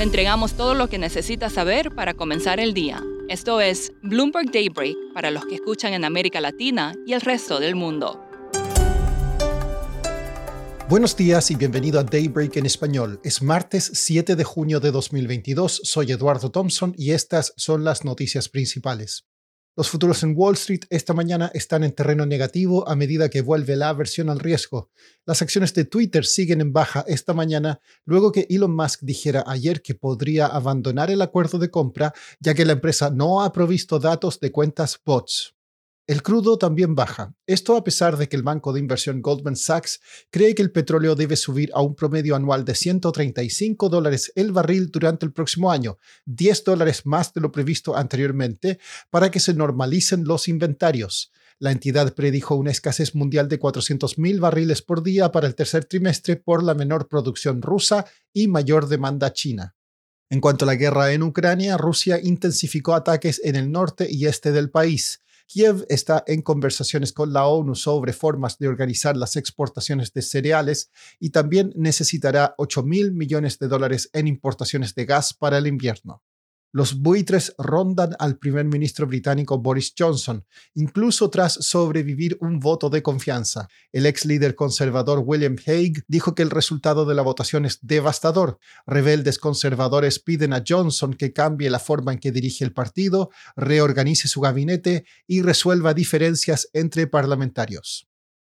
Le entregamos todo lo que necesita saber para comenzar el día. Esto es Bloomberg Daybreak para los que escuchan en América Latina y el resto del mundo. Buenos días y bienvenido a Daybreak en español. Es martes 7 de junio de 2022. Soy Eduardo Thompson y estas son las noticias principales. Los futuros en Wall Street esta mañana están en terreno negativo a medida que vuelve la aversión al riesgo. Las acciones de Twitter siguen en baja esta mañana luego que Elon Musk dijera ayer que podría abandonar el acuerdo de compra ya que la empresa no ha provisto datos de cuentas bots. El crudo también baja. Esto a pesar de que el banco de inversión Goldman Sachs cree que el petróleo debe subir a un promedio anual de 135 dólares el barril durante el próximo año, 10 dólares más de lo previsto anteriormente, para que se normalicen los inventarios. La entidad predijo una escasez mundial de 400.000 barriles por día para el tercer trimestre por la menor producción rusa y mayor demanda china. En cuanto a la guerra en Ucrania, Rusia intensificó ataques en el norte y este del país. Kiev está en conversaciones con la ONU sobre formas de organizar las exportaciones de cereales y también necesitará 8 mil millones de dólares en importaciones de gas para el invierno. Los buitres rondan al primer ministro británico Boris Johnson, incluso tras sobrevivir un voto de confianza. El ex líder conservador William Hague dijo que el resultado de la votación es devastador. Rebeldes conservadores piden a Johnson que cambie la forma en que dirige el partido, reorganice su gabinete y resuelva diferencias entre parlamentarios.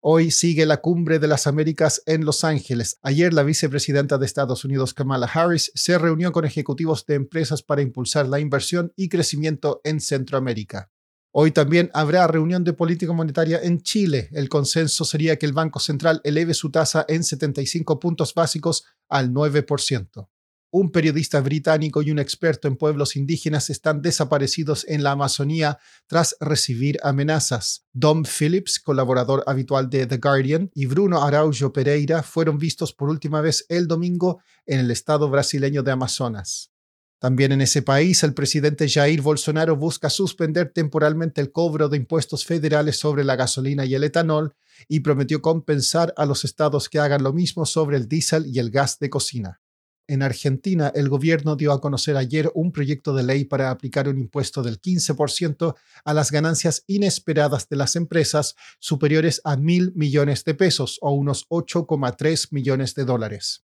Hoy sigue la cumbre de las Américas en Los Ángeles. Ayer la vicepresidenta de Estados Unidos, Kamala Harris, se reunió con ejecutivos de empresas para impulsar la inversión y crecimiento en Centroamérica. Hoy también habrá reunión de política monetaria en Chile. El consenso sería que el Banco Central eleve su tasa en 75 puntos básicos al 9% un periodista británico y un experto en pueblos indígenas están desaparecidos en la Amazonía tras recibir amenazas. Dom Phillips, colaborador habitual de The Guardian, y Bruno Araujo Pereira fueron vistos por última vez el domingo en el estado brasileño de Amazonas. También en ese país, el presidente Jair Bolsonaro busca suspender temporalmente el cobro de impuestos federales sobre la gasolina y el etanol y prometió compensar a los estados que hagan lo mismo sobre el diésel y el gas de cocina. En Argentina, el gobierno dio a conocer ayer un proyecto de ley para aplicar un impuesto del 15% a las ganancias inesperadas de las empresas superiores a mil millones de pesos o unos 8,3 millones de dólares.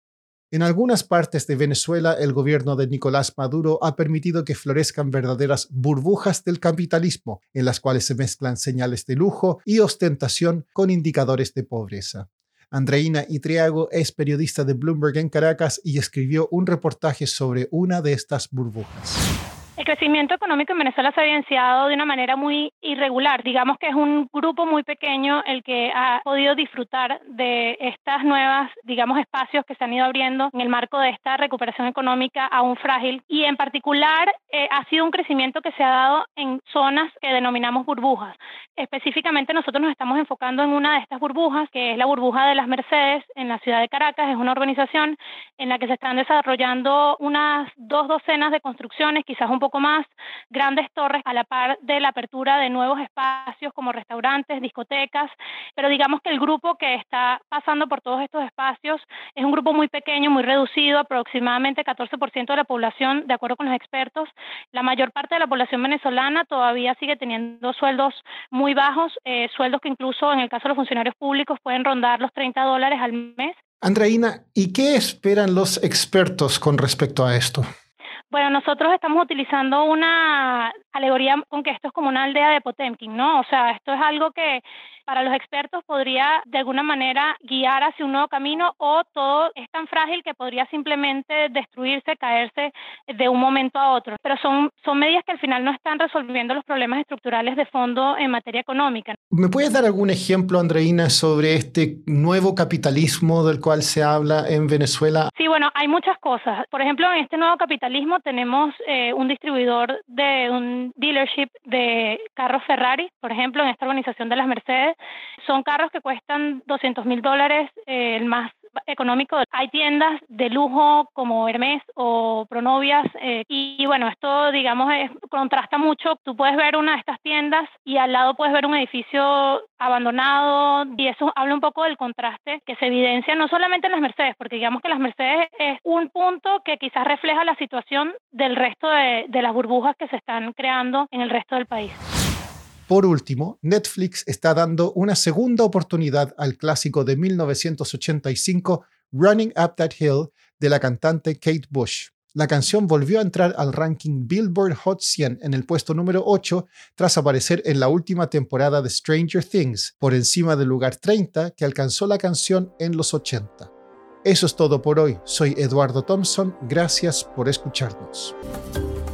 En algunas partes de Venezuela, el gobierno de Nicolás Maduro ha permitido que florezcan verdaderas burbujas del capitalismo, en las cuales se mezclan señales de lujo y ostentación con indicadores de pobreza. Andreina Itriago es periodista de Bloomberg en Caracas y escribió un reportaje sobre una de estas burbujas. Crecimiento económico en Venezuela se ha evidenciado de una manera muy irregular. Digamos que es un grupo muy pequeño el que ha podido disfrutar de estas nuevas, digamos, espacios que se han ido abriendo en el marco de esta recuperación económica aún frágil. Y en particular eh, ha sido un crecimiento que se ha dado en zonas que denominamos burbujas. Específicamente nosotros nos estamos enfocando en una de estas burbujas, que es la burbuja de las Mercedes en la ciudad de Caracas. Es una organización en la que se están desarrollando unas dos docenas de construcciones, quizás un poco más grandes torres a la par de la apertura de nuevos espacios como restaurantes, discotecas, pero digamos que el grupo que está pasando por todos estos espacios es un grupo muy pequeño, muy reducido, aproximadamente 14% de la población, de acuerdo con los expertos. La mayor parte de la población venezolana todavía sigue teniendo sueldos muy bajos, eh, sueldos que incluso en el caso de los funcionarios públicos pueden rondar los 30 dólares al mes. Andreina, ¿y qué esperan los expertos con respecto a esto? Bueno, nosotros estamos utilizando una alegoría con que esto es como una aldea de Potemkin, ¿no? O sea, esto es algo que para los expertos podría de alguna manera guiar hacia un nuevo camino o todo es tan frágil que podría simplemente destruirse, caerse de un momento a otro. Pero son, son medidas que al final no están resolviendo los problemas estructurales de fondo en materia económica. ¿Me puedes dar algún ejemplo, Andreina, sobre este nuevo capitalismo del cual se habla en Venezuela? Sí, bueno, hay muchas cosas. Por ejemplo, en este nuevo capitalismo tenemos eh, un distribuidor de un dealership de carros Ferrari, por ejemplo, en esta organización de las Mercedes, son carros que cuestan 200 mil dólares, eh, el más económico. Hay tiendas de lujo como Hermes o Pronovias eh, y, bueno, esto digamos es, contrasta mucho. Tú puedes ver una de estas tiendas y al lado puedes ver un edificio abandonado y eso habla un poco del contraste que se evidencia no solamente en las Mercedes, porque digamos que las Mercedes es un punto que quizás refleja la situación del resto de, de las burbujas que se están creando en el resto del país. Por último, Netflix está dando una segunda oportunidad al clásico de 1985 Running Up That Hill de la cantante Kate Bush. La canción volvió a entrar al ranking Billboard Hot 100 en el puesto número 8 tras aparecer en la última temporada de Stranger Things, por encima del lugar 30 que alcanzó la canción en los 80. Eso es todo por hoy. Soy Eduardo Thompson. Gracias por escucharnos.